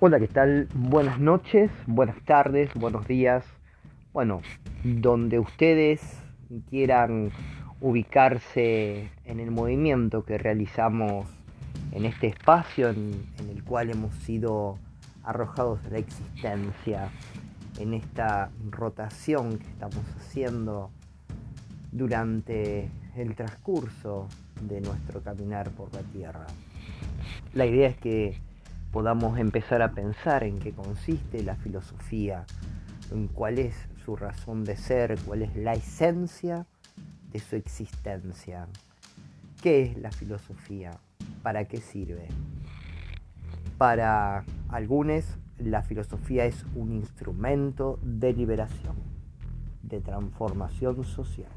Hola, ¿qué tal? Buenas noches, buenas tardes, buenos días. Bueno, donde ustedes quieran ubicarse en el movimiento que realizamos en este espacio en, el cual hemos sido arrojados a la existencia, en esta rotación que estamos haciendo durante el transcurso de nuestro caminar por la Tierra. La idea es que podamos empezar a pensar en qué consiste la filosofía, en cuál es su razón de ser, cuál es la esencia de su existencia. ¿Qué es la filosofía? ¿Para qué sirve? Para algunos la filosofía es un instrumento de liberación, de transformación social.